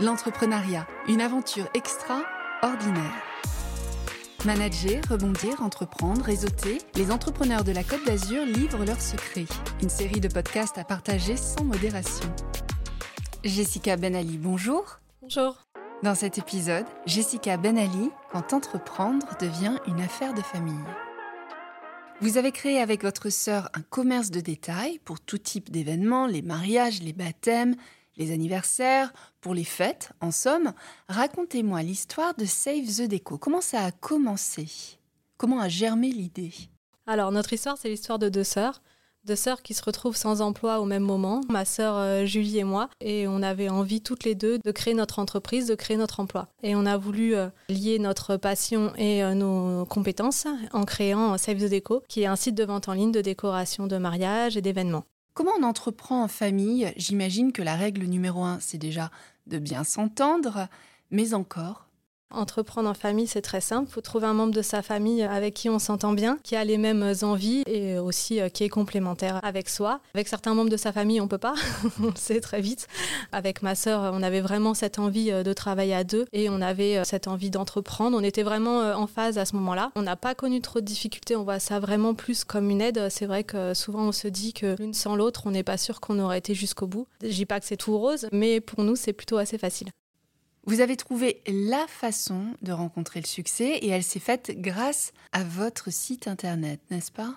L'entrepreneuriat, une aventure extraordinaire. Manager, rebondir, entreprendre, réseauter, les entrepreneurs de la Côte d'Azur livrent leurs secrets. Une série de podcasts à partager sans modération. Jessica Benali, bonjour. Bonjour. Dans cet épisode, Jessica Benali, quand entreprendre devient une affaire de famille. Vous avez créé avec votre sœur un commerce de détail pour tout type d'événements, les mariages, les baptêmes, les anniversaires, pour les fêtes, en somme. Racontez-moi l'histoire de Save the Deco. Comment ça a commencé? Comment a germé l'idée? Alors, notre histoire, c'est l'histoire de deux sœurs. Deux sœurs qui se retrouvent sans emploi au même moment, ma sœur euh, Julie et moi, et on avait envie toutes les deux de créer notre entreprise, de créer notre emploi. Et on a voulu euh, lier notre passion et euh, nos compétences en créant Save the Deco, qui est un site de vente en ligne de décoration de mariage et d'événements. Comment on entreprend en famille? J'imagine que la règle numéro un, c'est déjà de bien s'entendre, mais encore Entreprendre en famille, c'est très simple. Il faut trouver un membre de sa famille avec qui on s'entend bien, qui a les mêmes envies et aussi euh, qui est complémentaire avec soi. Avec certains membres de sa famille, on peut pas, on le sait très vite. Avec ma sœur, on avait vraiment cette envie euh, de travailler à deux et on avait euh, cette envie d'entreprendre. On était vraiment en phase à ce moment-là. On n'a pas connu trop de difficultés, on voit ça vraiment plus comme une aide. C'est vrai que souvent on se dit que l'une sans l'autre, on n'est pas sûr qu'on aurait été jusqu'au bout. Je dis pas que c'est tout rose, mais pour nous, c'est plutôt assez facile. Vous avez trouvé la façon de rencontrer le succès et elle s'est faite grâce à votre site internet, n'est-ce pas?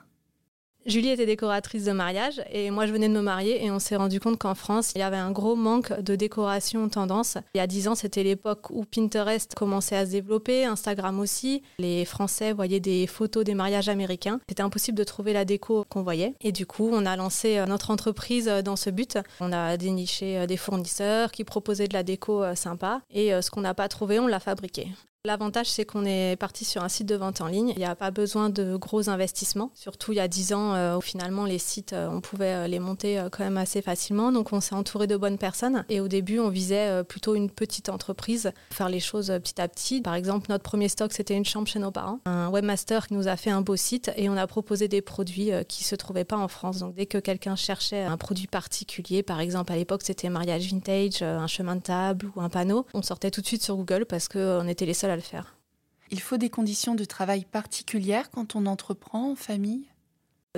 Julie était décoratrice de mariage et moi je venais de me marier et on s'est rendu compte qu'en France il y avait un gros manque de décoration tendance. Il y a dix ans c'était l'époque où Pinterest commençait à se développer, Instagram aussi. Les Français voyaient des photos des mariages américains. C'était impossible de trouver la déco qu'on voyait et du coup on a lancé euh, notre entreprise euh, dans ce but. On a déniché euh, des fournisseurs qui proposaient de la déco sympa et ce qu'on n'a pas trouvé on l'a fabriqué. L'avantage, c'est qu'on est parti sur un site de vente en ligne. Il n'y a pas besoin de gros investissements. Surtout il y a 10 ans, euh, où finalement, les sites, euh, on pouvait euh, les monter quand même assez facilement. Donc, on s'est entouré de bonnes personnes. Et au début, on visait plutôt une petite entreprise, faire les choses petit à petit. Par exemple, notre premier stock, c'était une chambre chez nos parents. Un webmaster qui nous a fait un beau site et on a proposé des produits qui ne se trouvaient pas en France. Donc, dès que quelqu'un cherchait un produit particulier, par exemple, à l'époque, c'était mariage vintage, un chemin de table ou un panneau, on sortait tout de suite sur Google parce qu'on était les seuls à Il faut des conditions de travail particulières quand on entreprend en famille?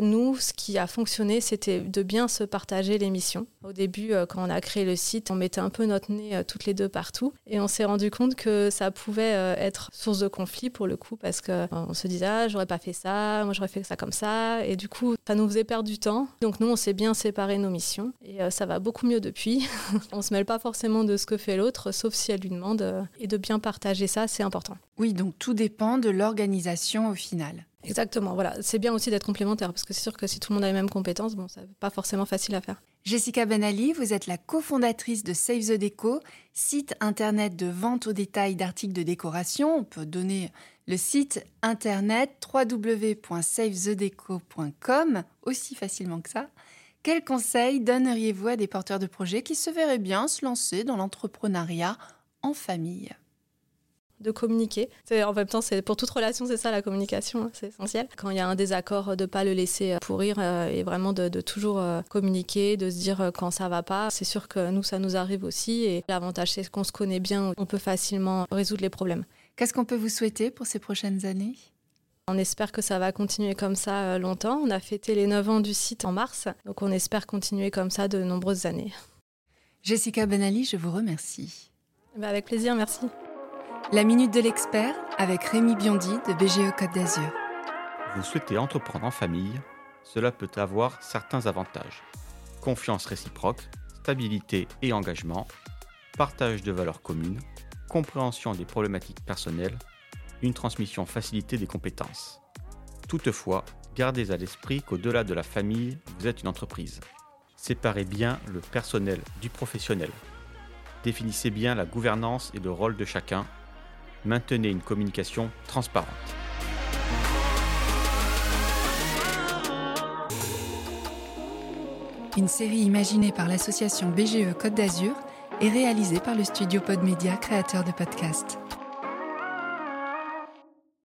Nous, ce qui a fonctionné, c'était de bien se partager les missions. Au début, euh, quand on a créé le site, on mettait un peu notre nez euh, toutes les deux partout. Et on s'est rendu compte que ça pouvait euh, être source de conflit pour le coup, parce qu'on se disait, ah, j'aurais pas fait ça, moi j'aurais fait ça comme ça. Et du coup, ça nous faisait perdre du temps. Donc nous, on s'est bien séparé nos missions. Et ça va beaucoup mieux depuis. on se mêle pas forcément de ce que fait l'autre, sauf si elle lui demande. Et de bien partager ça, c'est important. Oui, donc tout dépend de l'organisation au final. Exactement, voilà. C'est bien aussi d'être complémentaire parce que c'est sûr que si tout le monde a les mêmes compétences, bon, ça n'est pas forcément facile à faire. Jessica Benali, vous êtes la cofondatrice de Save the Deco, site internet de vente au détail d'articles de décoration. On peut donner le site internet www.savethedeco.com aussi facilement que ça. Quels conseils donneriez-vous à des porteurs de projets qui se verraient bien se lancer dans l'entrepreneuriat en famille? De communiquer. En même temps, c'est pour toute relation, c'est ça la communication, hein, c'est essentiel. Quand il y a un désaccord, de pas le laisser euh, pourrir euh, et vraiment de, toujours euh, communiquer, de se dire quand ça va pas. C'est sûr que nous, ça nous arrive aussi et l'avantage, c'est qu'on se connaît bien, on peut facilement résoudre les problèmes. Qu'est-ce qu'on peut vous souhaiter pour ces prochaines années? On espère que ça va continuer comme ça longtemps. On a fêté les 9 ans du site en mars, donc on espère continuer comme ça de nombreuses années. Jessica Benali, je vous remercie. Ben, avec plaisir, merci. La Minute de l'Expert avec Rémi Biondi de BGE Côte d'Azur. Vous souhaitez entreprendre en famille Cela peut avoir certains avantages. Confiance réciproque, stabilité et engagement, partage de valeurs communes, compréhension des problématiques personnelles, une transmission facilitée des compétences. Toutefois, gardez à l'esprit qu'au-delà de la famille, vous êtes une entreprise. Séparez bien le personnel du professionnel. Définissez bien la gouvernance et le rôle de chacun maintenez une communication transparente. Une série imaginée par l'association BGE Côte d'Azur et réalisée par le studio Podmedia, créateur de podcasts.